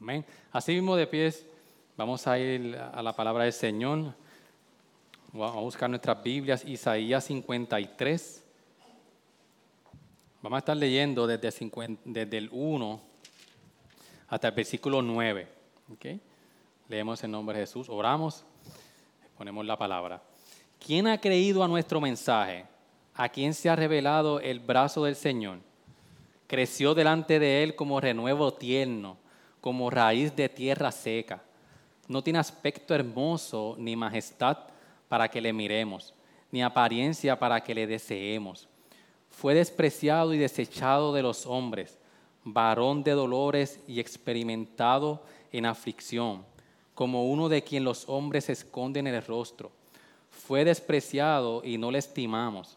Amén. Así mismo de pies, vamos a ir a la palabra del Señor. Vamos a buscar nuestras Biblias, Isaías 53. Vamos a estar leyendo desde, 50 desde el 1 hasta el versículo 9. ¿ok? Leemos en nombre de Jesús, oramos, ponemos la palabra. ¿Quién ha creído a nuestro mensaje? ¿A quién se ha revelado el brazo del Señor? Creció delante de él como renuevo tierno, como raíz de tierra seca. No tiene aspecto hermoso ni majestad para que le miremos, ni apariencia para que le deseemos. Fue despreciado y desechado de los hombres, varón de dolores y experimentado en aflicción, como uno de quien los hombres esconden el rostro. Fue despreciado y no le estimamos.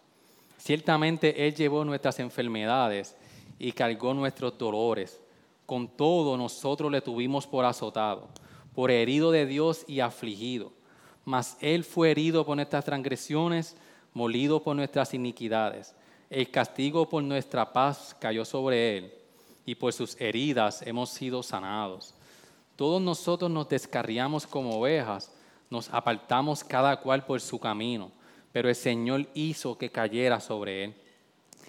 Ciertamente Él llevó nuestras enfermedades y cargó nuestros dolores. Con todo nosotros le tuvimos por azotado, por herido de Dios y afligido. Mas Él fue herido por nuestras transgresiones, molido por nuestras iniquidades. El castigo por nuestra paz cayó sobre Él, y por sus heridas hemos sido sanados. Todos nosotros nos descarriamos como ovejas, nos apartamos cada cual por su camino, pero el Señor hizo que cayera sobre Él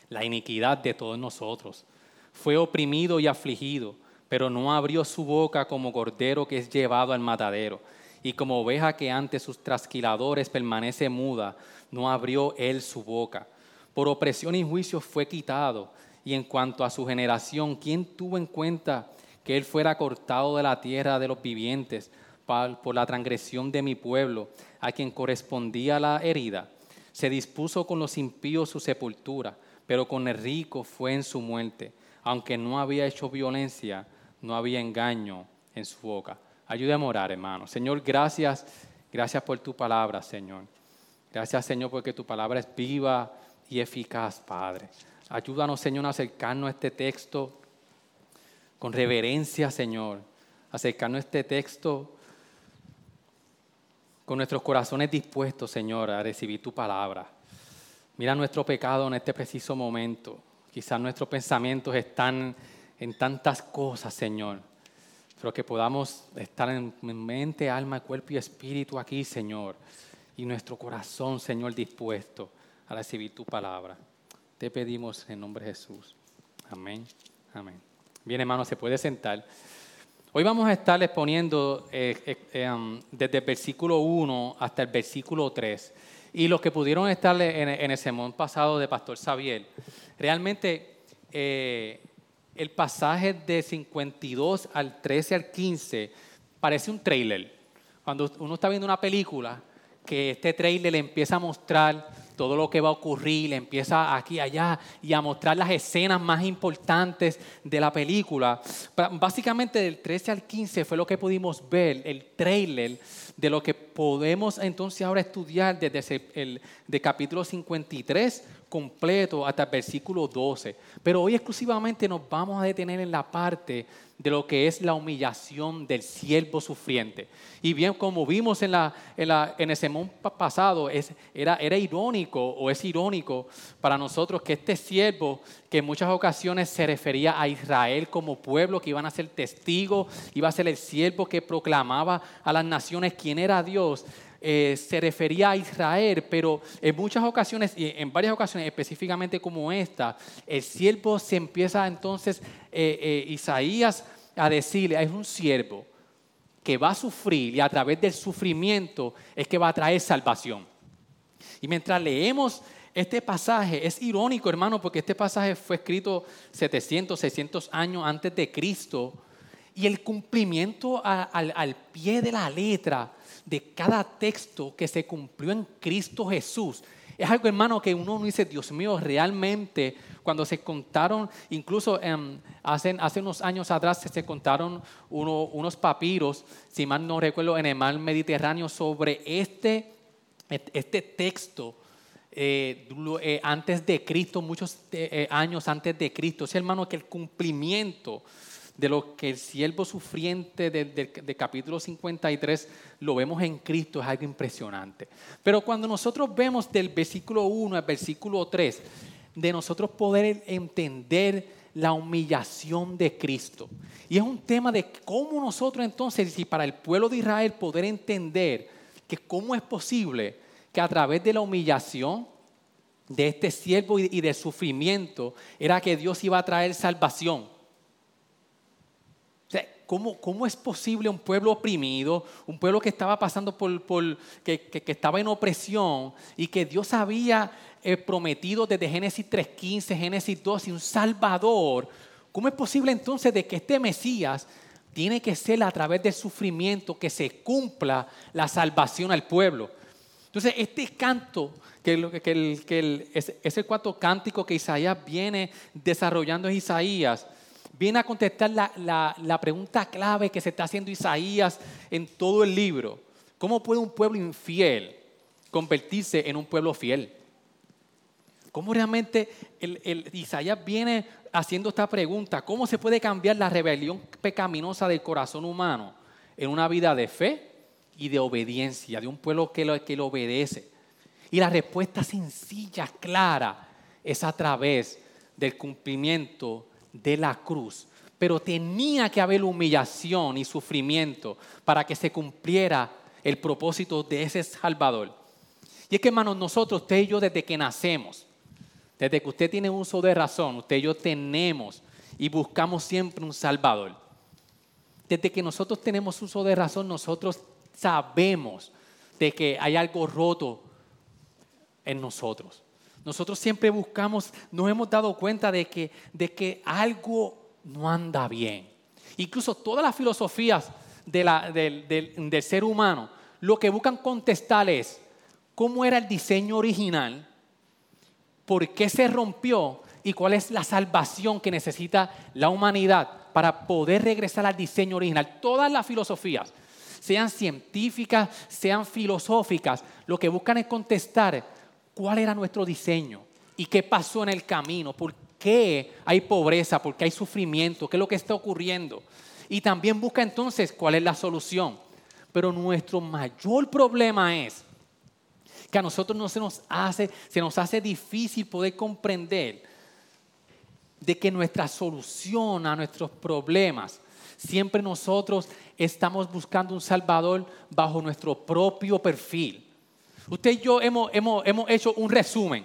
la iniquidad de todos nosotros. Fue oprimido y afligido, pero no abrió su boca como cordero que es llevado al matadero, y como oveja que ante sus trasquiladores permanece muda, no abrió él su boca. Por opresión y juicio fue quitado, y en cuanto a su generación, ¿quién tuvo en cuenta que él fuera cortado de la tierra de los vivientes por la transgresión de mi pueblo, a quien correspondía la herida? Se dispuso con los impíos su sepultura pero con el rico fue en su muerte. Aunque no había hecho violencia, no había engaño en su boca. Ayúdame a orar, hermano. Señor, gracias, gracias por tu palabra, Señor. Gracias, Señor, porque tu palabra es viva y eficaz, Padre. Ayúdanos, Señor, a acercarnos a este texto con reverencia, Señor. Acercarnos a este texto con nuestros corazones dispuestos, Señor, a recibir tu palabra. Mira nuestro pecado en este preciso momento. Quizás nuestros pensamientos están en tantas cosas, Señor. Pero que podamos estar en mente, alma, cuerpo y espíritu aquí, Señor. Y nuestro corazón, Señor, dispuesto a recibir tu palabra. Te pedimos en nombre de Jesús. Amén. Amén. Bien, hermano, se puede sentar. Hoy vamos a estar exponiendo eh, eh, um, desde el versículo 1 hasta el versículo 3. Y los que pudieron estar en, el sermón pasado de Pastor Xavier, realmente eh, el pasaje de 52 al 13 al 15 parece un trailer. Cuando uno está viendo una película, que este trailer le empieza a mostrar todo lo que va a ocurrir, le empieza aquí allá y a mostrar las escenas más importantes de la película. Básicamente del 13 al 15 fue lo que pudimos ver, el trailer de lo que podemos entonces ahora estudiar desde el de capítulo 53 completo hasta el versículo 12. Pero hoy exclusivamente nos vamos a detener en la parte de lo que es la humillación del siervo sufriente. Y bien, como vimos en, la, en, el sermón pasado, es, era, era irónico o es irónico para nosotros que este siervo, que en muchas ocasiones se refería a Israel como pueblo, que iban a ser testigos, iba a ser el siervo que proclamaba a las naciones quién era Dios, eh, se refería a Israel, pero en muchas ocasiones, y en varias ocasiones específicamente como esta, el siervo se empieza entonces, eh, eh, Isaías, a decirle, es un siervo que va a sufrir y a través del sufrimiento es que va a traer salvación. Y mientras leemos este pasaje, es irónico hermano, porque este pasaje fue escrito 700, 600 años antes de Cristo, y el cumplimiento al pie de la letra de cada texto que se cumplió en Cristo Jesús. Es algo, hermano, que uno no dice, Dios mío, realmente cuando se contaron, incluso em, hace, hace, unos años atrás se contaron unos papiros, si mal no recuerdo, en el mar Mediterráneo sobre este, este texto. Eh, eh, antes de Cristo, muchos eh, años antes de Cristo. Es hermano que el cumplimiento de lo que el siervo sufriente del capítulo 53 lo vemos en Cristo es algo impresionante. Pero cuando nosotros vemos del versículo 1 al versículo 3, de nosotros poder entender la humillación de Cristo. Y es un tema de cómo nosotros entonces, y para el pueblo de Israel poder entender que cómo es posible que a través de la humillación de este siervo y de sufrimiento era que Dios iba a traer salvación. ¿cómo, es posible un pueblo oprimido, un pueblo que estaba pasando por, que, estaba en opresión y que Dios había eh, prometido desde Génesis 3.15, Génesis 2 y un Salvador? ¿Cómo es posible entonces de que este Mesías tiene que ser a través del sufrimiento que se cumpla la salvación al pueblo? Entonces, este canto, que, el cuarto cántico que Isaías viene desarrollando en Isaías, viene a contestar la, pregunta clave que se está haciendo Isaías en todo el libro. ¿Cómo puede un pueblo infiel convertirse en un pueblo fiel? ¿Cómo realmente Isaías viene haciendo esta pregunta? ¿Cómo se puede cambiar la rebelión pecaminosa del corazón humano en una vida de fe y de obediencia, de un pueblo que lo, que lo obedece? Y la respuesta sencilla, clara, es a través del cumplimiento de la cruz. Pero tenía que haber humillación y sufrimiento para que se cumpliera el propósito de ese Salvador. Y es que, hermanos, nosotros, usted y yo, desde que nacemos, desde que usted tiene uso de razón, usted y yo tenemos y buscamos siempre un Salvador. Desde que nosotros tenemos uso de razón, nosotros sabemos de que hay algo roto en nosotros. Nosotros siempre buscamos, nos hemos dado cuenta de que, de que algo no anda bien. Incluso todas las filosofías del, ser humano lo que buscan contestar es cómo era el diseño original, por qué se rompió y cuál es la salvación que necesita la humanidad para poder regresar al diseño original. Todas las filosofías, sean científicas, sean filosóficas, lo que buscan es contestar cuál era nuestro diseño y qué pasó en el camino, por qué hay pobreza, por qué hay sufrimiento, qué es lo que está ocurriendo. Y también busca entonces cuál es la solución. Pero nuestro mayor problema es que a nosotros no se nos hace, se nos hace difícil poder comprender de que nuestra solución a nuestros problemas, siempre nosotros estamos buscando un Salvador bajo nuestro propio perfil Usted y yo hemos, hecho un resumen.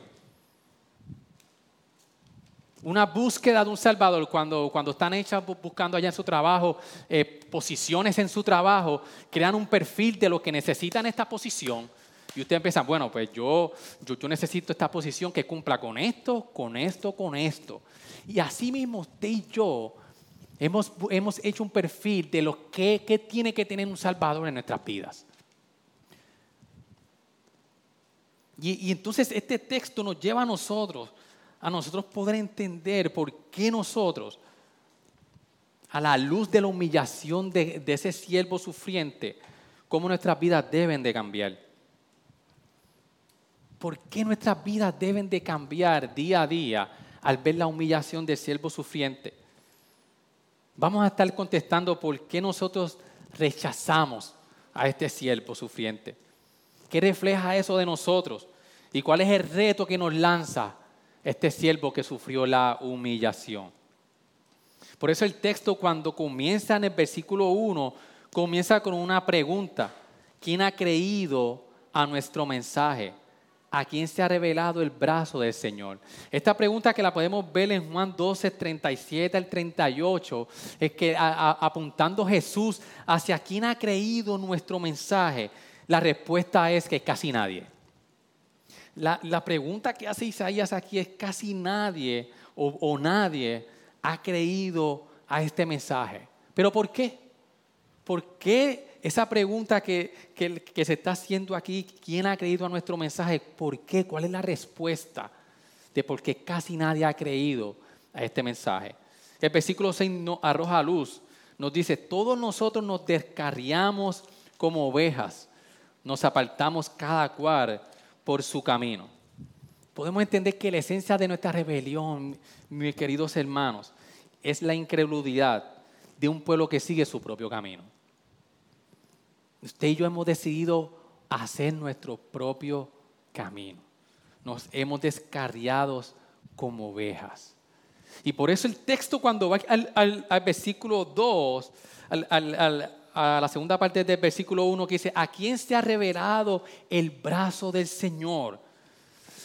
Una búsqueda de un Salvador cuando, cuando están hechas buscando allá en su trabajo, eh, posiciones en su trabajo, crean un perfil de lo que necesitan esta posición. Y usted empieza, bueno, pues yo, yo, yo, necesito esta posición que cumpla con esto, con esto, con esto. Y así mismo usted y yo hemos, hemos hecho un perfil de lo que, tiene que tener un Salvador en nuestras vidas. Y, entonces este texto nos lleva a nosotros, a nosotros poder entender por qué nosotros, a la luz de la humillación de, de ese siervo sufriente, cómo nuestras vidas deben de cambiar. ¿Por qué nuestras vidas deben de cambiar día a día al ver la humillación del siervo sufriente? Vamos a estar contestando por qué nosotros rechazamos a este siervo sufriente. ¿Qué refleja eso de nosotros? ¿Y cuál es el reto que nos lanza este siervo que sufrió la humillación? Por eso el texto cuando comienza en el versículo 1, comienza con una pregunta. ¿Quién ha creído a nuestro mensaje? ¿A quién se ha revelado el brazo del Señor? Esta pregunta que la podemos ver en Juan 12, 37 al 38, es que apuntando Jesús hacia quién ha creído nuestro mensaje, la respuesta es que casi nadie. La, pregunta que hace Isaías aquí es casi nadie o, nadie ha creído a este mensaje. ¿Pero por qué? ¿Por qué esa pregunta que, que, se está haciendo aquí, quién ha creído a nuestro mensaje? ¿Por qué? ¿Cuál es la respuesta de por qué casi nadie ha creído a este mensaje. El versículo 6 nos arroja luz, nos dice, todos nosotros nos descarriamos como ovejas, nos apartamos cada cual por su camino. Podemos entender que la esencia de nuestra rebelión, mis queridos hermanos, es la incredulidad de un pueblo que sigue su propio camino. Usted y yo hemos decidido hacer nuestro propio camino. Nos hemos descarriado como ovejas. Y por eso el texto cuando va al, versículo 2, a la segunda parte del versículo 1 que dice, ¿a quién se ha revelado el brazo del Señor?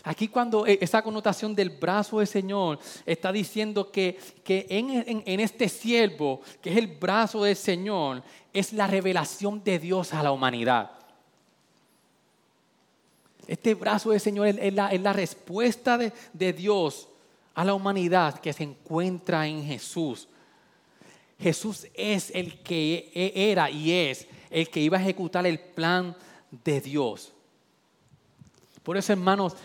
Aquí cuando e, esa connotación del brazo del Señor está diciendo que, en, en este siervo, que es el brazo del Señor, es la revelación de Dios a la humanidad. Este brazo del Señor es la, respuesta de, Dios a la humanidad que se encuentra en Jesús. Jesús es el que e, era y es el que iba a ejecutar el plan de Dios. Por eso, hermanos,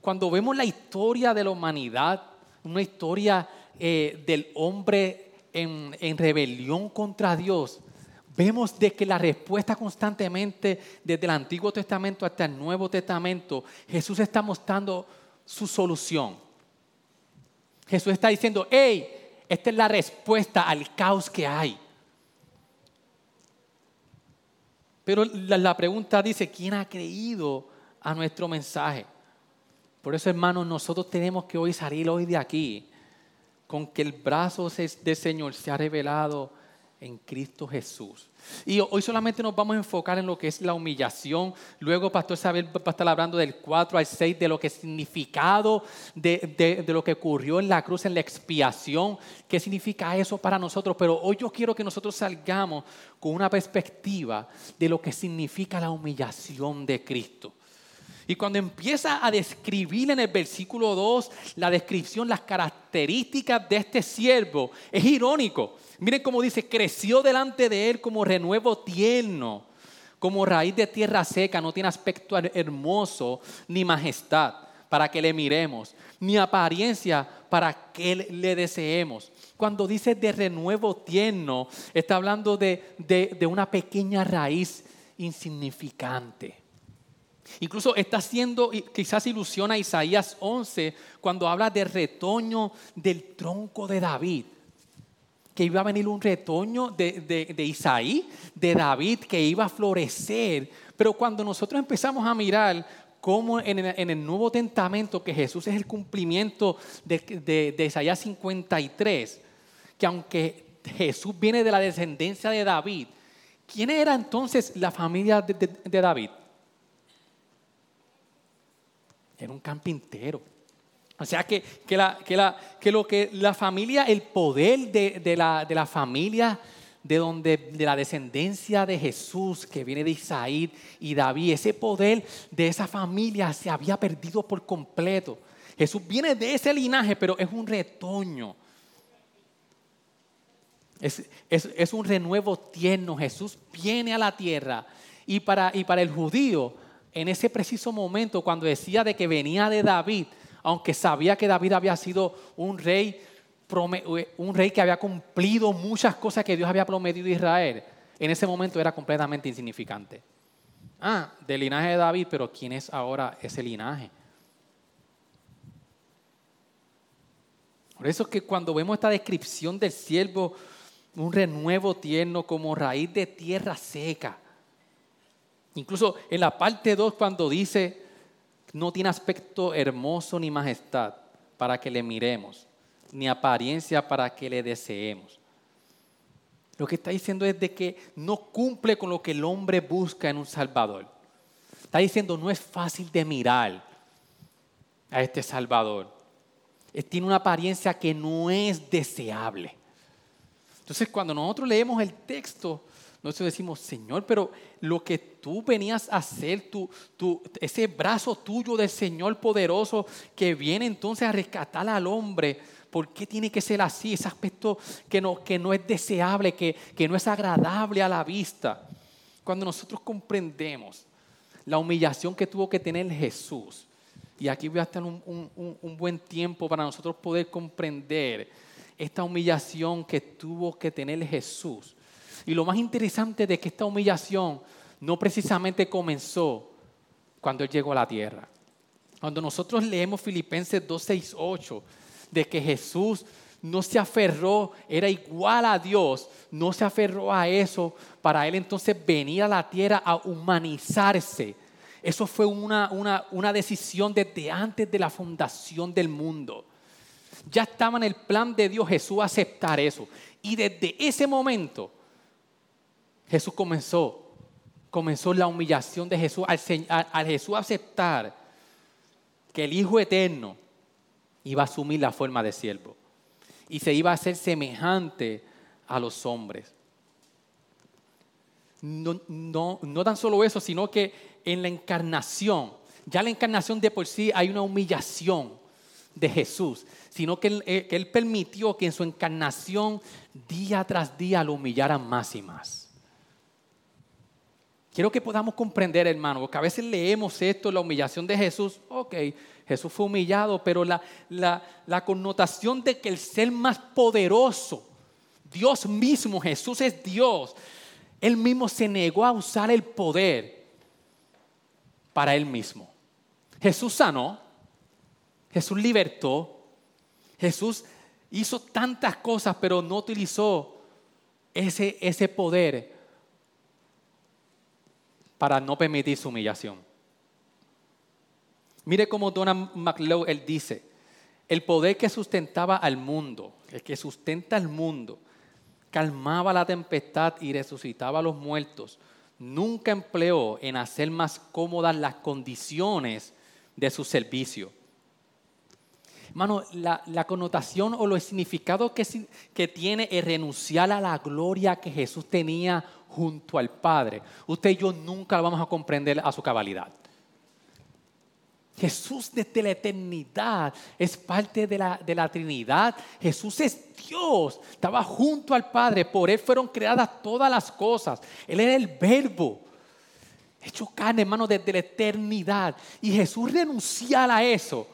cuando vemos la historia de la humanidad, una historia eh, del hombre en rebelión contra Dios, Vemos de que la respuesta constantemente desde el Antiguo Testamento hasta el Nuevo Testamento, Jesús está mostrando su solución. Jesús está diciendo, hey, esta es la respuesta al caos que hay. Pero la, pregunta dice, ¿quién ha creído a nuestro mensaje? Por eso, hermanos, nosotros tenemos que hoy salir hoy de aquí con que el brazo del Señor se ha revelado en Cristo Jesús. Y hoy solamente nos vamos a enfocar en lo que es la humillación. Luego, Pastor Isabel va a estar hablando del 4 al 6, de lo que es significado de, de, lo que ocurrió en la cruz, en la expiación. ¿Qué significa eso para nosotros? Pero hoy yo quiero que nosotros salgamos con una perspectiva de lo que significa la humillación de Cristo. Y cuando empieza a describir en el versículo 2 la descripción, las características de este siervo, es irónico. Miren cómo dice, creció delante de él como renuevo tierno, como raíz de tierra seca, no tiene aspecto hermoso ni majestad para que le miremos, ni apariencia para que le deseemos. Cuando dice de renuevo tierno, está hablando de, de una pequeña raíz insignificante. Incluso está haciendo, quizás ilusiona a Isaías 11 cuando habla de retoño del tronco de David. Que iba a venir un retoño de, Isaí, de David, que iba a florecer. Pero cuando nosotros empezamos a mirar cómo en, el Nuevo Testamento, que Jesús es el cumplimiento de, de Isaías 53, que aunque Jesús viene de la descendencia de David, ¿quién era entonces la familia de David? Era un carpintero. O sea que, que, la, que, la, que lo que la familia, el poder de, de, la, de la familia de donde de la descendencia de Jesús que viene de Isaí y David, ese poder de esa familia se había perdido por completo. Jesús viene de ese linaje, pero es un retoño. Es, es, es un renuevo tierno. Jesús viene a la tierra y para, y para el judío en ese preciso momento cuando decía de que venía de David, aunque sabía que David había sido un rey, un rey que había cumplido muchas cosas que Dios había prometido a Israel, en ese momento era completamente insignificante. Ah, del linaje de David, pero ¿quién es ahora ese linaje? Por eso es que cuando vemos esta descripción del siervo, un renuevo tierno como raíz de tierra seca, Incluso en la parte 2 cuando dice, no tiene aspecto hermoso ni majestad para que le miremos, ni apariencia para que le deseemos. Lo que está diciendo es de que no cumple con lo que el hombre busca en un Salvador. Está diciendo, no es fácil de mirar a este Salvador. Tiene una apariencia que no es deseable. Entonces, cuando nosotros leemos el texto, nosotros decimos, Señor, pero lo que tú venías a hacer, tu, ese brazo tuyo del Señor poderoso que viene entonces a rescatar al hombre, ¿por qué tiene que ser así? Ese aspecto que no, que no es deseable, que, que no es agradable a la vista. Cuando nosotros comprendemos la humillación que tuvo que tener Jesús, Y aquí voy a estar un, un, un buen tiempo para nosotros poder comprender esta humillación que tuvo que tener Jesús. Y lo más interesante de que esta humillación no precisamente comenzó cuando Él llegó a la tierra. Cuando nosotros leemos Filipenses 2, 6, 8, de que Jesús no se aferró, era igual a Dios, no se aferró a eso para Él entonces venir a la tierra a humanizarse. Eso fue una, una, una decisión desde antes de la fundación del mundo. Ya estaba en el plan de Dios Jesús aceptar eso. Y desde ese momento Jesús comenzó, comenzó la humillación de Jesús al, Jesús aceptar que el Hijo Eterno iba a asumir la forma de siervo y se iba a hacer semejante a los hombres. No, no, no tan solo eso, sino que en la encarnación, ya la encarnación de por sí hay una humillación de Jesús, sino que él, eh, que él permitió que en su encarnación día tras día lo humillaran más y más. Quiero que podamos comprender, hermano, porque a veces leemos esto, la humillación de Jesús. Ok, Jesús fue humillado, pero la, la, connotación de que el ser más poderoso, Dios mismo, Jesús es Dios, Él mismo se negó a usar el poder para Él mismo. Jesús sanó, Jesús libertó, Jesús hizo tantas cosas, pero no utilizó ese, ese poder para no permitir su humillación. Mire cómo Donald McLeod él dice, el poder que sustentaba al mundo, el que sustenta al mundo, calmaba la tempestad y resucitaba a los muertos, nunca empleó en hacer más cómodas las condiciones de su servicio. Hermano, la, connotación o lo significado que, que tiene es renunciar a la gloria que Jesús tenía junto al Padre, usted y yo nunca lo vamos a comprender a su cabalidad. Jesús desde la eternidad es parte de la, de la, Trinidad. Jesús es Dios. Estaba junto al Padre. Por Él fueron creadas todas las cosas. Él era el verbo. Hecho carne, hermano, desde la eternidad. Y Jesús renunciar a eso.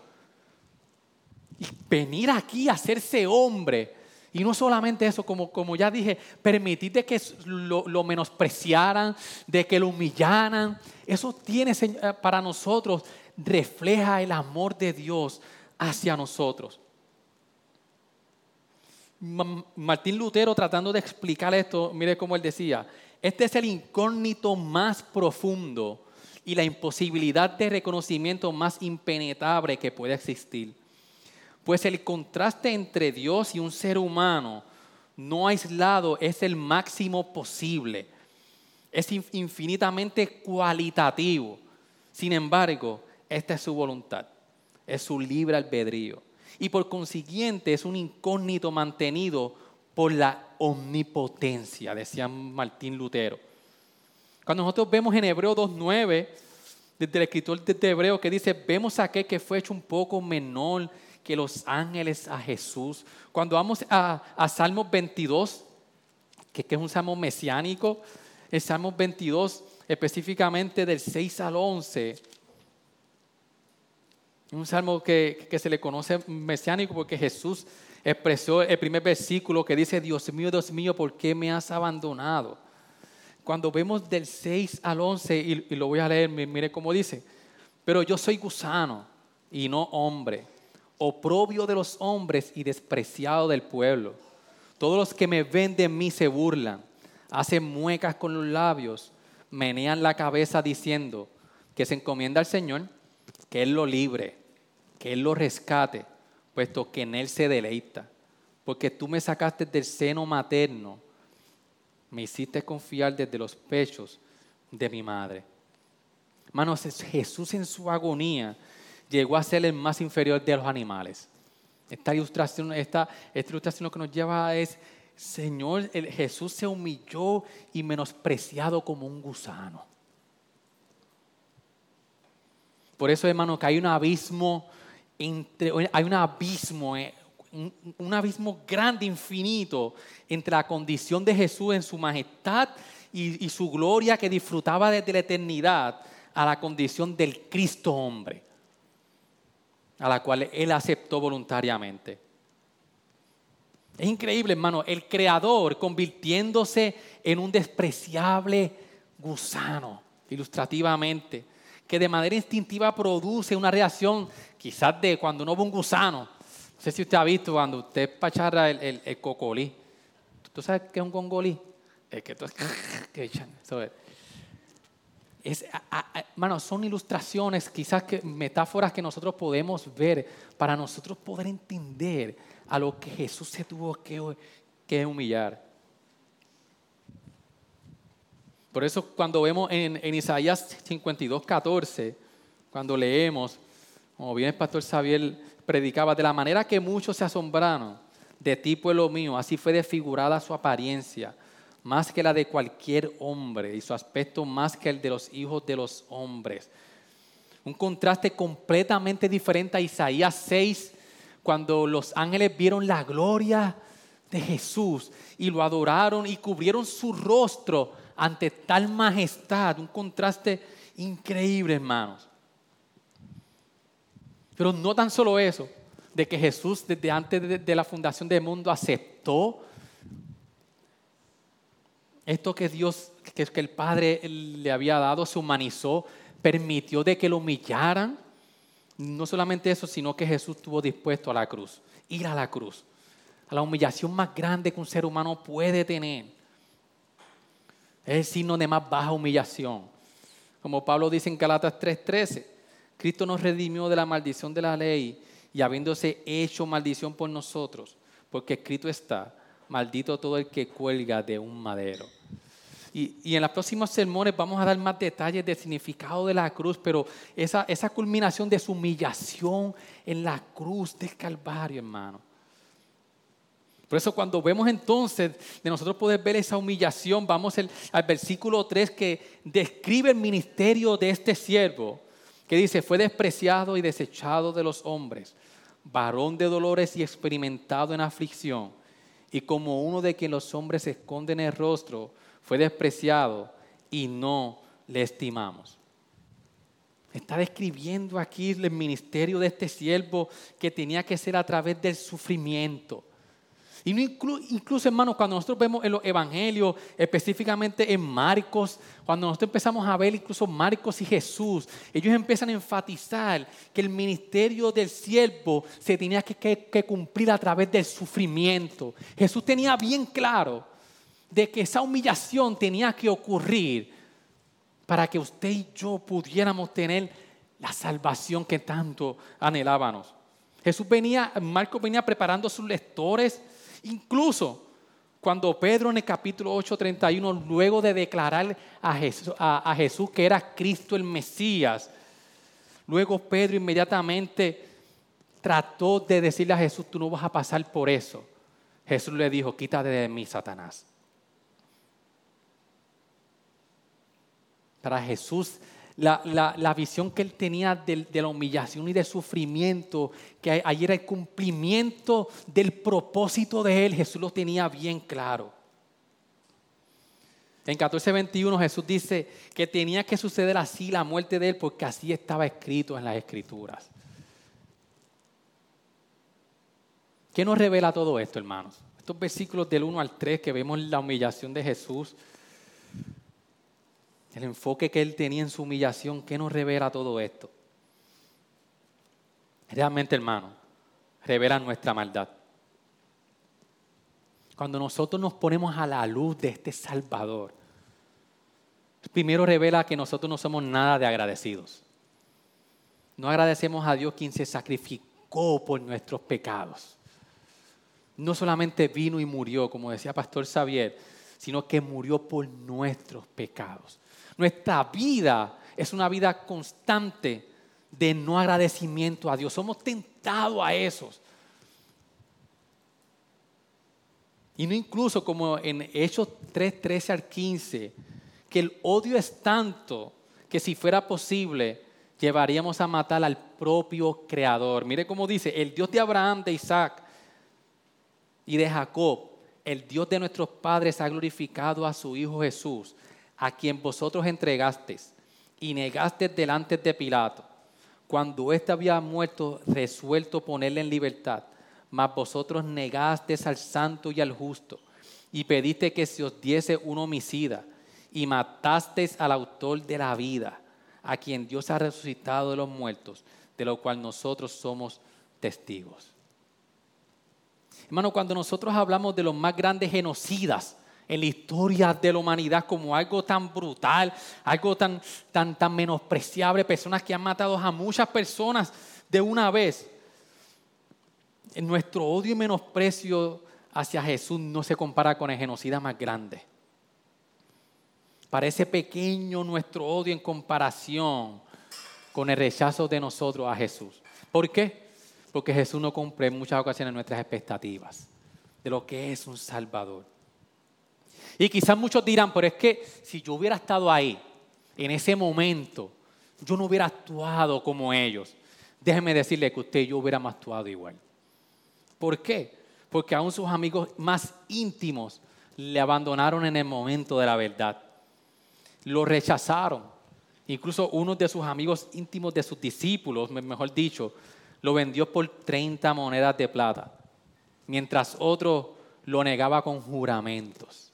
Y venir aquí a hacerse hombre y no solamente eso, como, como ya dije, permitir de que lo, menospreciaran, de que lo humillaran. Eso tiene eh, para nosotros, refleja el amor de Dios hacia nosotros. Martín Lutero tratando de explicar esto, mire cómo él decía, este es el incógnito más profundo y la imposibilidad de reconocimiento más impenetrable que puede existir. Pues el contraste entre Dios y un ser humano no aislado es el máximo posible. Es infinitamente cualitativo. Sin embargo, esta es su voluntad, es su libre albedrío. Y por consiguiente es un incógnito mantenido por la omnipotencia, decía Martín Lutero. Cuando nosotros vemos en Hebreo 2.9, desde el escritor de Hebreo que dice, vemos a aquel que fue hecho un poco menor que los ángeles a Jesús. Cuando vamos a, a Salmo 22, que, es un salmo mesiánico, el Salmo 22 específicamente del 6 al 11, un salmo que, que, se le conoce mesiánico porque Jesús expresó el primer versículo que dice, Dios mío, Dios mío, ¿por qué me has abandonado? Cuando vemos del 6 al 11, y, y lo voy a leer, mire cómo dice, pero yo soy gusano y no hombre oprobio de los hombres y despreciado del pueblo. Todos los que me ven de mí se burlan, hacen muecas con los labios, menean la cabeza diciendo que se encomienda al Señor, que Él lo libre, que Él lo rescate, puesto que en Él se deleita. Porque tú me sacaste del seno materno, me hiciste confiar desde los pechos de mi madre. Hermanos, Jesús en su agonía llegó a ser el más inferior de los animales. Esta ilustración, esta, ilustración lo que nos lleva es, Señor, Jesús se humilló y menospreciado como un gusano. Por eso, hermano, que hay un abismo, entre, hay un abismo, un, abismo grande, infinito, entre la condición de Jesús en su majestad y, y su gloria que disfrutaba desde la eternidad a la condición del Cristo hombre. a la cual Él aceptó voluntariamente. Es increíble, hermano, el creador convirtiéndose en un despreciable gusano, ilustrativamente, que de manera instintiva produce una reacción quizás de cuando uno ve un gusano. No sé si usted ha visto cuando usted pacharra el, el, cocolí. ¿Tú sabes qué es un congolí? Es que, eso es. Es, hermano, son ilustraciones, quizás que, metáforas que nosotros podemos ver para nosotros poder entender a lo que Jesús se tuvo que, que humillar. Por eso cuando vemos en, en, Isaías 52, 14, cuando leemos, como bien el pastor Xavier predicaba, de la manera que muchos se asombraron de ti, pueblo mío, así fue desfigurada su apariencia, más que la de cualquier hombre, y su aspecto más que el de los hijos de los hombres. Un contraste completamente diferente a Isaías 6, cuando los ángeles vieron la gloria de Jesús y lo adoraron y cubrieron su rostro ante tal majestad, un contraste increíble, hermanos. Pero no tan solo eso, de que Jesús desde antes de, la fundación del mundo aceptó esto que Dios, que, que el Padre le había dado, se humanizó, permitió de que lo humillaran no solamente eso, sino que Jesús estuvo dispuesto a la cruz, ir a la cruz, a la humillación más grande que un ser humano puede tener. Es el signo de más baja humillación. Como Pablo dice en Galatas 3:13, Cristo nos redimió de la maldición de la ley y habiéndose hecho maldición por nosotros, porque escrito está, maldito todo el que cuelga de un madero. Y, en los próximos sermones vamos a dar más detalles del significado de la cruz, pero esa, esa culminación de su humillación en la cruz del Calvario, hermano. Por eso cuando vemos entonces de nosotros poder ver esa humillación, vamos al, al versículo 3 que describe el ministerio de este siervo, que dice, fue despreciado y desechado de los hombres, varón de dolores y experimentado en aflicción, y como uno de quien los hombres esconden el rostro, fue despreciado y no le estimamos. Está describiendo aquí el ministerio de este siervo que tenía que ser a través del sufrimiento. Y no incluso, hermanos, cuando nosotros vemos en los evangelios, específicamente en Marcos, cuando nosotros empezamos a ver incluso Marcos y Jesús, ellos empiezan a enfatizar que el ministerio del siervo se tenía que cumplir a través del sufrimiento. Jesús tenía bien claro de que esa humillación tenía que ocurrir para que usted y yo pudiéramos tener la salvación que tanto anhelábamos. Jesús venía, Marcos venía preparando a sus lectores, incluso cuando Pedro en el capítulo 8:31, luego de declarar a Jesús, a Jesús que era Cristo el Mesías, luego Pedro inmediatamente trató de decirle a Jesús, tú no vas a pasar por eso. Jesús le dijo, quítate de mí, Satanás. Para Jesús, la, visión que él tenía de, la humillación y del sufrimiento, que ahí era el cumplimiento del propósito de él, Jesús lo tenía bien claro. En 14:21 Jesús dice que tenía que suceder así la muerte de él porque así estaba escrito en las escrituras. ¿Qué nos revela todo esto, hermanos? Estos versículos del 1 al 3 que vemos la humillación de Jesús el enfoque que él tenía en su humillación, ¿qué nos revela todo esto? Realmente, hermano, revela nuestra maldad. Cuando nosotros nos ponemos a la luz de este Salvador, primero revela que nosotros no somos nada de agradecidos. No agradecemos a Dios quien se sacrificó por nuestros pecados. No solamente vino y murió, como decía Pastor Xavier, sino que murió por nuestros pecados. Nuestra vida es una vida constante de no agradecimiento a Dios. Somos tentados a esos. Y no incluso como en Hechos 3, 13 al 15, que el odio es tanto que si fuera posible llevaríamos a matar al propio Creador. Mire cómo dice, el Dios de Abraham, de Isaac y de Jacob, el Dios de nuestros padres ha glorificado a su Hijo Jesús a quien vosotros entregasteis y negasteis delante de Pilato, cuando éste había muerto, resuelto ponerle en libertad. Mas vosotros negasteis al santo y al justo, y pediste que se os diese un homicida, y matasteis al autor de la vida, a quien Dios ha resucitado de los muertos, de lo cual nosotros somos testigos. Hermano, cuando nosotros hablamos de los más grandes genocidas en la historia de la humanidad como algo tan brutal, algo tan, tan, tan menospreciable, personas que han matado a muchas personas de una vez, nuestro odio y menosprecio hacia Jesús no se compara con el genocida más grande. Parece pequeño nuestro odio en comparación con el rechazo de nosotros a Jesús. ¿Por qué? Porque Jesús no cumple en muchas ocasiones nuestras expectativas de lo que es un Salvador. Y quizás muchos dirán, pero es que si yo hubiera estado ahí, en ese momento, yo no hubiera actuado como ellos. Déjeme decirle que usted y yo hubiéramos actuado igual. ¿Por qué? Porque aún sus amigos más íntimos le abandonaron en el momento de la verdad. Lo rechazaron. Incluso uno de sus amigos íntimos, de sus discípulos, mejor dicho, lo vendió por 30 monedas de plata, mientras otro lo negaba con juramentos.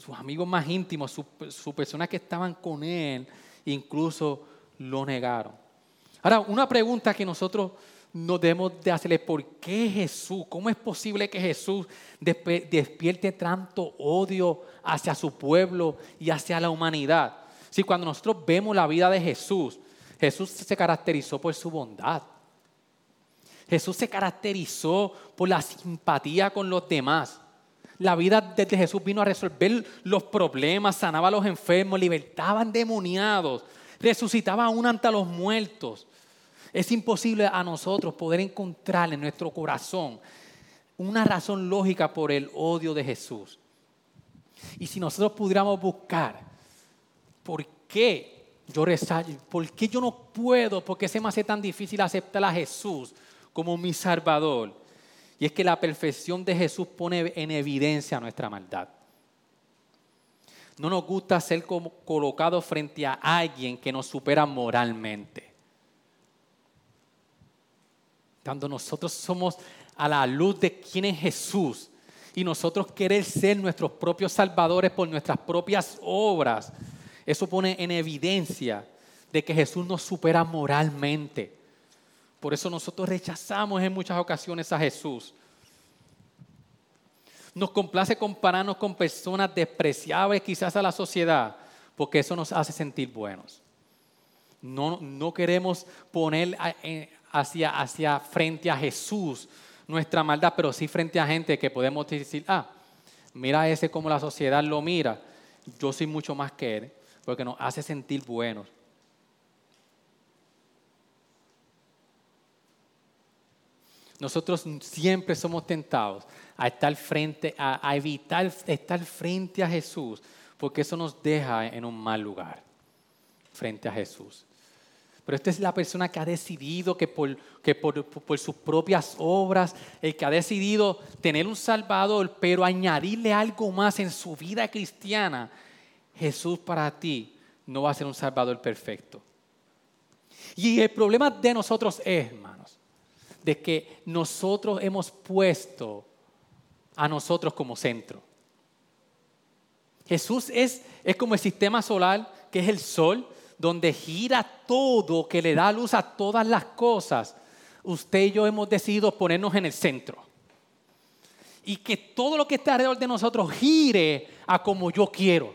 Sus amigos más íntimos, sus personas que estaban con él, incluso lo negaron. Ahora, una pregunta que nosotros nos debemos de hacerle, ¿por qué Jesús? ¿Cómo es posible que Jesús despierte tanto odio hacia su pueblo y hacia la humanidad? Si cuando nosotros vemos la vida de Jesús, Jesús se caracterizó por su bondad. Jesús se caracterizó por la simpatía con los demás. La vida de Jesús vino a resolver los problemas, sanaba a los enfermos, libertaba endemoniados, resucitaba aún ante los muertos. Es imposible a nosotros poder encontrar en nuestro corazón una razón lógica por el odio de Jesús. Y si nosotros pudiéramos buscar por qué yo resalto, por qué yo no puedo, por qué se me hace tan difícil aceptar a Jesús como mi Salvador. Y es que la perfección de Jesús pone en evidencia nuestra maldad. No nos gusta ser colocados frente a alguien que nos supera moralmente. Cuando nosotros somos a la luz de quién es Jesús y nosotros querer ser nuestros propios salvadores por nuestras propias obras, eso pone en evidencia de que Jesús nos supera moralmente. Por eso nosotros rechazamos en muchas ocasiones a Jesús. Nos complace compararnos con personas despreciables quizás a la sociedad, porque eso nos hace sentir buenos. No, no queremos poner hacia, hacia frente a Jesús nuestra maldad, pero sí frente a gente que podemos decir, ah, mira ese como la sociedad lo mira, yo soy mucho más que él, porque nos hace sentir buenos. Nosotros siempre somos tentados a estar frente, a, evitar estar frente a Jesús, porque eso nos deja en un mal lugar, frente a Jesús. Pero esta es la persona que ha decidido que, por, que por, por, sus propias obras, el que ha decidido tener un Salvador, pero añadirle algo más en su vida cristiana, Jesús para ti no va a ser un Salvador perfecto. Y el problema de nosotros es, hermanos, de que nosotros hemos puesto a nosotros como centro. Jesús es, es como el sistema solar, que es el sol, donde gira todo, que le da luz a todas las cosas. Usted y yo hemos decidido ponernos en el centro. Y que todo lo que está alrededor de nosotros gire a como yo quiero.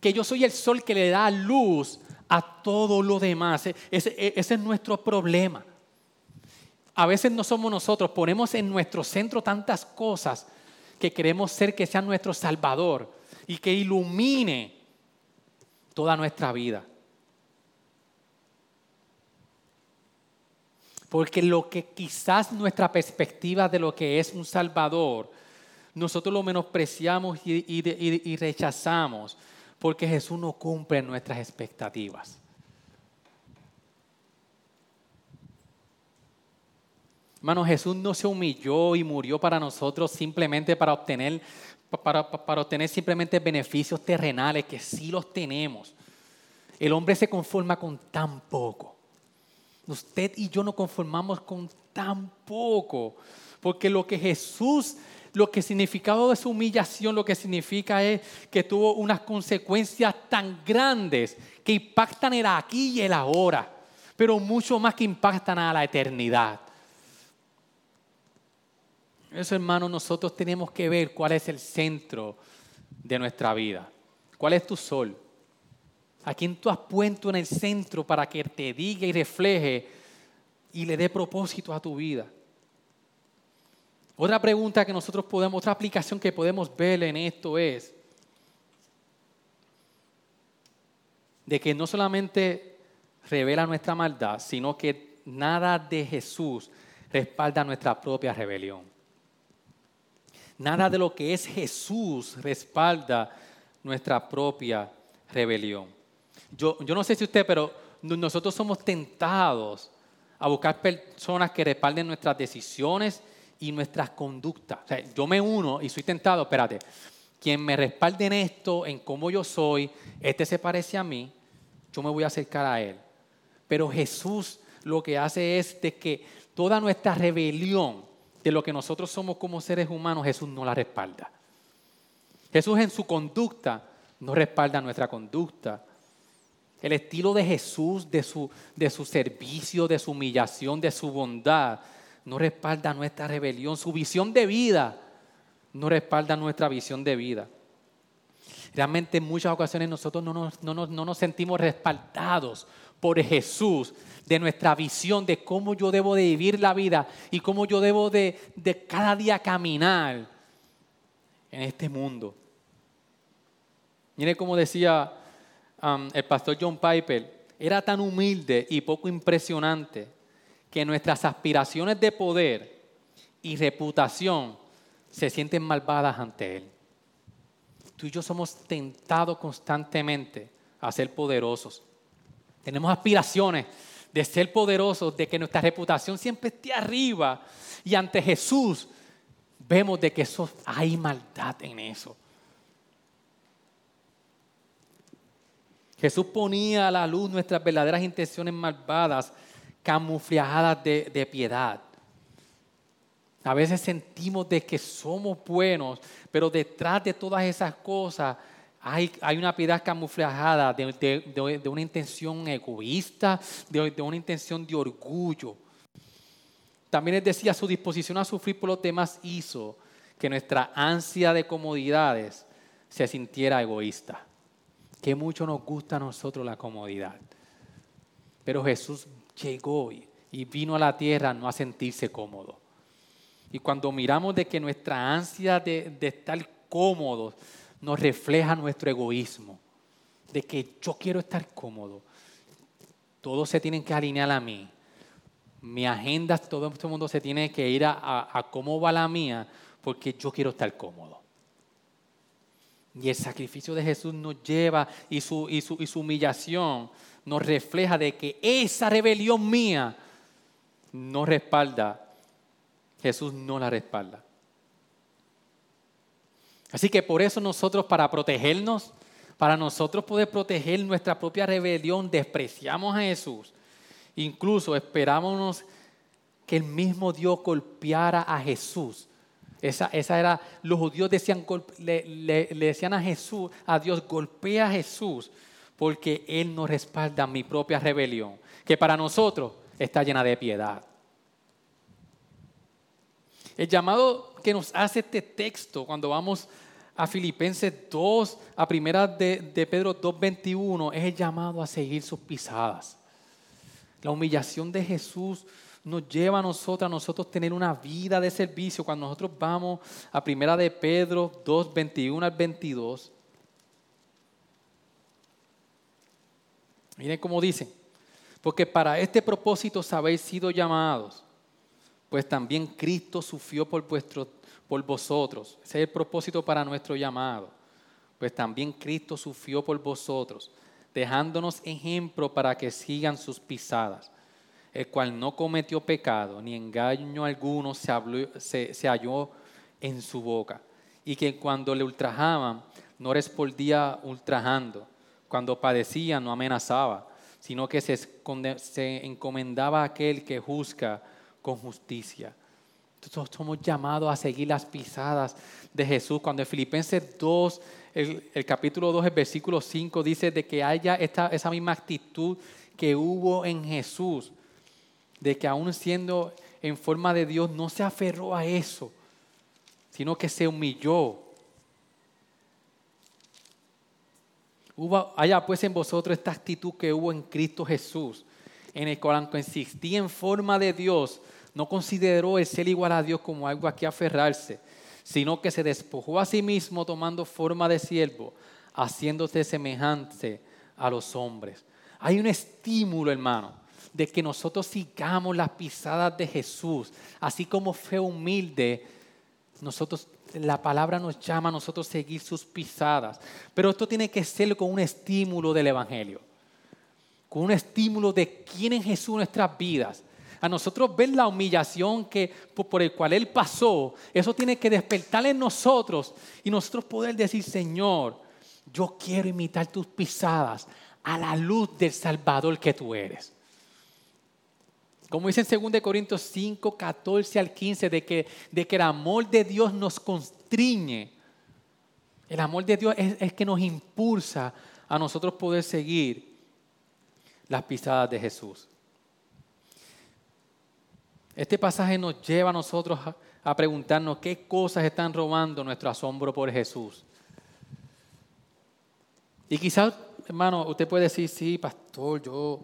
Que yo soy el sol que le da luz a todo lo demás. ese es nuestro problema a veces no somos nosotros, ponemos en nuestro centro tantas cosas que queremos ser que sea nuestro Salvador y que ilumine toda nuestra vida. Porque lo que quizás nuestra perspectiva de lo que es un Salvador, nosotros lo menospreciamos y, y rechazamos porque Jesús no cumple nuestras expectativas. Hermano, Jesús no se humilló y murió para nosotros simplemente para obtener, para, obtener simplemente beneficios terrenales, que sí los tenemos. El hombre se conforma con tan poco. Usted y yo nos conformamos con tan poco. Porque lo que Jesús, lo que significado de su humillación, lo que significa es que tuvo unas consecuencias tan grandes que impactan el aquí y el ahora, pero mucho más que impactan a la eternidad. Eso, hermano, nosotros tenemos que ver cuál es el centro de nuestra vida. ¿Cuál es tu sol? ¿A quién tú has puesto en el centro para que te diga y refleje y le dé propósito a tu vida? Otra pregunta que nosotros podemos, otra aplicación que podemos ver en esto es de que no solamente revela nuestra maldad, sino que nada de Jesús respalda nuestra propia rebelión. Nada de lo que es Jesús respalda nuestra propia rebelión. Yo, yo no sé si usted, pero nosotros somos tentados a buscar personas que respalden nuestras decisiones y nuestras conductas. O sea, yo me uno y soy tentado, espérate, quien me respalde en esto, en cómo yo soy, este se parece a mí, yo me voy a acercar a él. Pero Jesús lo que hace es de que toda nuestra rebelión lo que nosotros somos como seres humanos, Jesús no la respalda. Jesús en su conducta no respalda nuestra conducta. El estilo de Jesús, de su, de su servicio, de su humillación, de su bondad, no respalda nuestra rebelión. Su visión de vida no respalda nuestra visión de vida. Realmente en muchas ocasiones nosotros no nos, no nos, sentimos respaldados por Jesús de nuestra visión de cómo yo debo de vivir la vida y cómo yo debo de, de cada día caminar en este mundo. Mire cómo decía um, el pastor John Piper, era tan humilde y poco impresionante que nuestras aspiraciones de poder y reputación se sienten malvadas ante Él. Tú y yo somos tentados constantemente a ser poderosos. Tenemos aspiraciones de ser poderosos, de que nuestra reputación siempre esté arriba. Y ante Jesús vemos de que eso, hay maldad en eso. Jesús ponía a la luz nuestras verdaderas intenciones malvadas camuflajadas de, piedad. A veces sentimos de que somos buenos, pero detrás de todas esas cosas hay, una piedad camuflajada de, una intención egoísta, de, una intención de orgullo. También les decía, su disposición a sufrir por los demás hizo que nuestra ansia de comodidades se sintiera egoísta. Que mucho nos gusta a nosotros la comodidad. Pero Jesús llegó y vino a la tierra no a sentirse cómodo. Y cuando miramos de que nuestra ansia de, estar cómodos nos refleja nuestro egoísmo, de que yo quiero estar cómodo, todos se tienen que alinear a mí. Mi agenda, todo el mundo se tiene que ir a, cómo va la mía, porque yo quiero estar cómodo. Y el sacrificio de Jesús nos lleva y su, y su humillación nos refleja de que esa rebelión mía no respalda, Jesús no la respalda. Así que por eso nosotros para protegernos, para nosotros poder proteger nuestra propia rebelión, despreciamos a Jesús. Incluso esperábamos que el mismo Dios golpeara a Jesús. Esa, esa era, los judíos decían, le, decían a Jesús, a Dios, golpea a Jesús porque Él no respalda mi propia rebelión, que para nosotros está llena de piedad. El llamado que nos hace este texto cuando vamos a Filipenses 2, a primera de, de Pedro 2.21, es el llamado a seguir sus pisadas. La humillación de Jesús nos lleva a nosotros, a nosotros tener una vida de servicio. Cuando nosotros vamos a primera de Pedro 2, 21 al 22, Miren cómo dice, porque para este propósito habéis sido llamados, pues también Cristo sufrió por, vuestro, por vosotros. Ese es el propósito para nuestro llamado. Pues también Cristo sufrió por vosotros, dejándonos ejemplo para que sigan sus pisadas, el cual no cometió pecado, ni engaño alguno se, se halló en su boca, y que cuando le ultrajaban, no respondía ultrajando cuando padecía no amenazaba, sino que se, se encomendaba a aquel que juzga con justicia. Entonces somos llamados a seguir las pisadas de Jesús. Cuando en Filipenses 2, el, capítulo 2, el versículo 5 dice de que haya esta, esa misma actitud que hubo en Jesús, de que aún siendo en forma de Dios no se aferró a eso, sino que se humilló. Haya pues en vosotros esta actitud que hubo en Cristo Jesús, en el cual consistía en forma de Dios, no consideró el ser igual a Dios como algo a que aferrarse, sino que se despojó a sí mismo tomando forma de siervo, haciéndose semejante a los hombres. Hay un estímulo, hermano, de que nosotros sigamos las pisadas de Jesús, así como fue humilde. Nosotros, la palabra nos llama a nosotros seguir sus pisadas, pero esto tiene que ser con un estímulo del Evangelio, con un estímulo de quién es Jesús en nuestras vidas. A nosotros ver la humillación que, por el cual Él pasó, eso tiene que despertar en nosotros y nosotros poder decir, Señor, yo quiero imitar tus pisadas a la luz del Salvador que tú eres. Como dice en 2 Corintios 5, 14 al 15, de que, de que el amor de Dios nos constriñe. El amor de Dios es, es que nos impulsa a nosotros poder seguir las pisadas de Jesús. Este pasaje nos lleva a nosotros a, preguntarnos qué cosas están robando nuestro asombro por Jesús. Y quizás hermano, usted puede decir, sí, pastor, yo,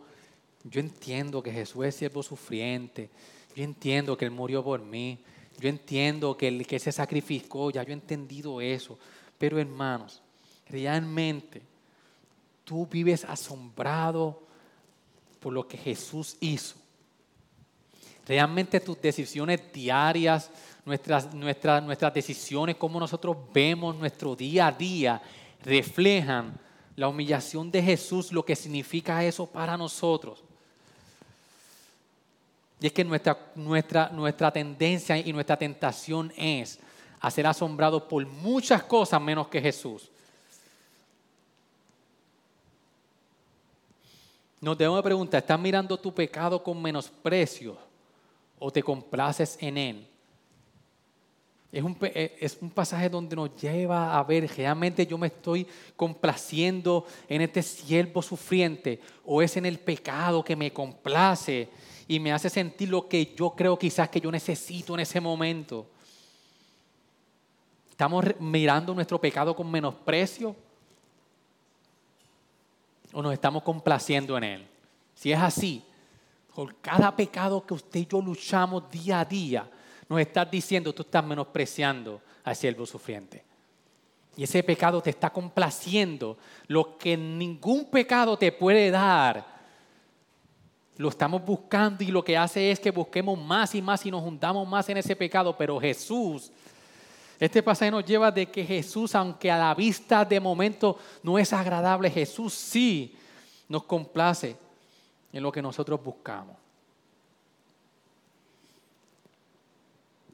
yo entiendo que Jesús es siervo sufriente, yo entiendo que Él murió por mí, yo entiendo que Él, que se sacrificó, ya yo he entendido eso. Pero hermanos, realmente tú vives asombrado por lo que Jesús hizo. Realmente tus decisiones diarias, nuestras, nuestras, nuestras decisiones, cómo nosotros vemos nuestro día a día, reflejan la humillación de Jesús, lo que significa eso para nosotros. Y es que nuestra, nuestra, nuestra tendencia y nuestra tentación es a ser asombrados por muchas cosas menos que Jesús. Nos debemos preguntar, ¿estás mirando tu pecado con menosprecio o te complaces en él? Eh, es un, pasaje donde nos lleva a ver, realmente yo me estoy complaciendo en este siervo sufriente o es en el pecado que me complace y me hace sentir lo que yo creo quizás que yo necesito en ese momento. ¿Estamos mirando nuestro pecado con menosprecio? ¿O nos estamos complaciendo en él? Si es así, por cada pecado que usted y yo luchamos día a día, nos estás diciendo, tú estás menospreciando al siervo sufriente. Y ese pecado te está complaciendo. Lo que ningún pecado te puede dar, lo estamos buscando y lo que hace es que busquemos más y más y nos juntamos más en ese pecado. Pero Jesús, este pasaje nos lleva de que Jesús, aunque a la vista de momento no es agradable, Jesús sí nos complace en lo que nosotros buscamos.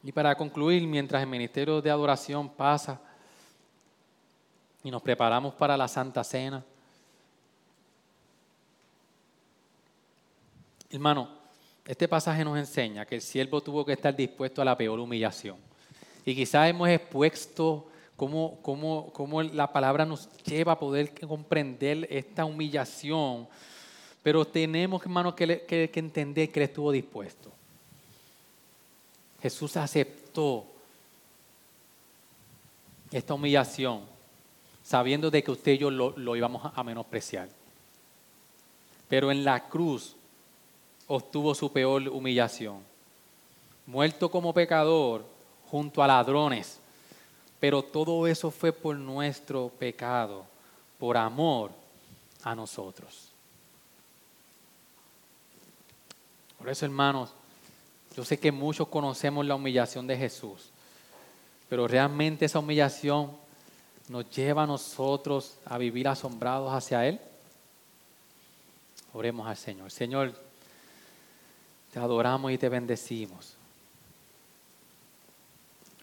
Y para concluir, mientras el ministerio de adoración pasa y nos preparamos para la Santa Cena, hermano, este pasaje nos enseña que el siervo tuvo que estar dispuesto a la peor humillación. Y quizás hemos expuesto cómo, cómo, la palabra nos lleva a poder comprender esta humillación, pero tenemos, hermano, que, que entender que él estuvo dispuesto. Jesús aceptó esta humillación sabiendo de que usted y yo lo, íbamos a menospreciar. Pero en la cruz obtuvo su peor humillación. Muerto como pecador junto a ladrones. Pero todo eso fue por nuestro pecado, por amor a nosotros. Por eso, hermanos, yo sé que muchos conocemos la humillación de Jesús, pero realmente esa humillación nos lleva a nosotros a vivir asombrados hacia Él. Oremos al Señor. Señor, te adoramos y te bendecimos.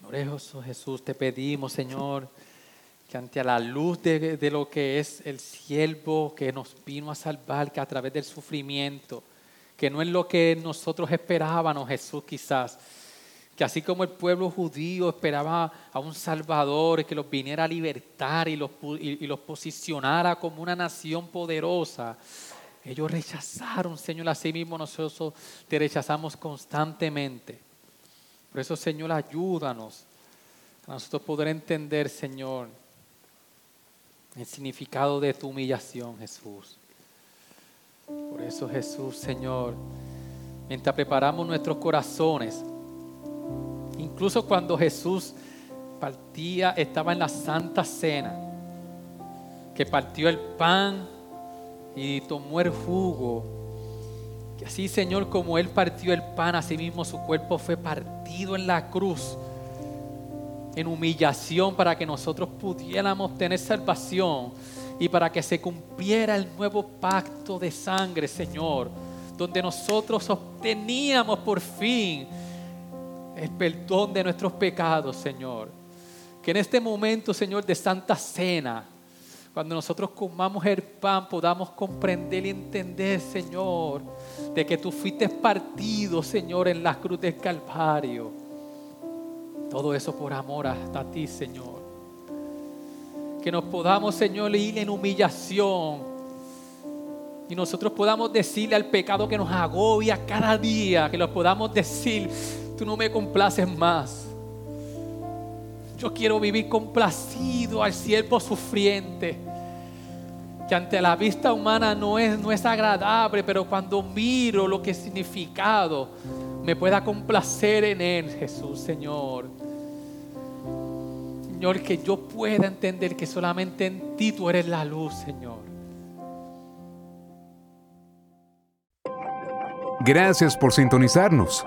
Oremos, Jesús, te pedimos, Señor, que ante la luz de, lo que es el siervo que nos vino a salvar, que a través del sufrimiento, que no es lo que nosotros esperábamos, Jesús quizás, que así como el pueblo judío esperaba a un Salvador que los viniera a libertar y los, y los posicionara como una nación poderosa, ellos rechazaron, Señor, así mismo nosotros te rechazamos constantemente. Por eso, Señor, ayúdanos a nosotros poder entender, Señor, el significado de tu humillación, Jesús. Por eso, Jesús, Señor, mientras preparamos nuestros corazones, Incluso cuando Jesús partía, estaba en la Santa Cena, que partió el pan y tomó el jugo. Que así, Señor, como Él partió el pan, así mismo su cuerpo fue partido en la cruz, en humillación, para que nosotros pudiéramos tener salvación y para que se cumpliera el nuevo pacto de sangre, Señor, donde nosotros obteníamos por fin el perdón de nuestros pecados, Señor. Que en este momento, Señor, de Santa Cena, cuando nosotros comamos el pan, podamos comprender y entender, Señor, de que tú fuiste partido, Señor, en la cruz del Calvario. Todo eso por amor hasta ti, Señor. Que nos podamos, Señor, ir en humillación. Y nosotros podamos decirle al pecado que nos agobia cada día, que lo podamos decir, tú no me complaces más. Yo quiero vivir complacido al siervo sufriente, que ante la vista humana no es, no es agradable, pero cuando miro lo que es significado, me pueda complacer en él, Jesús, Señor. Señor, que yo pueda entender que solamente en ti tú eres la luz, Señor. Gracias por sintonizarnos.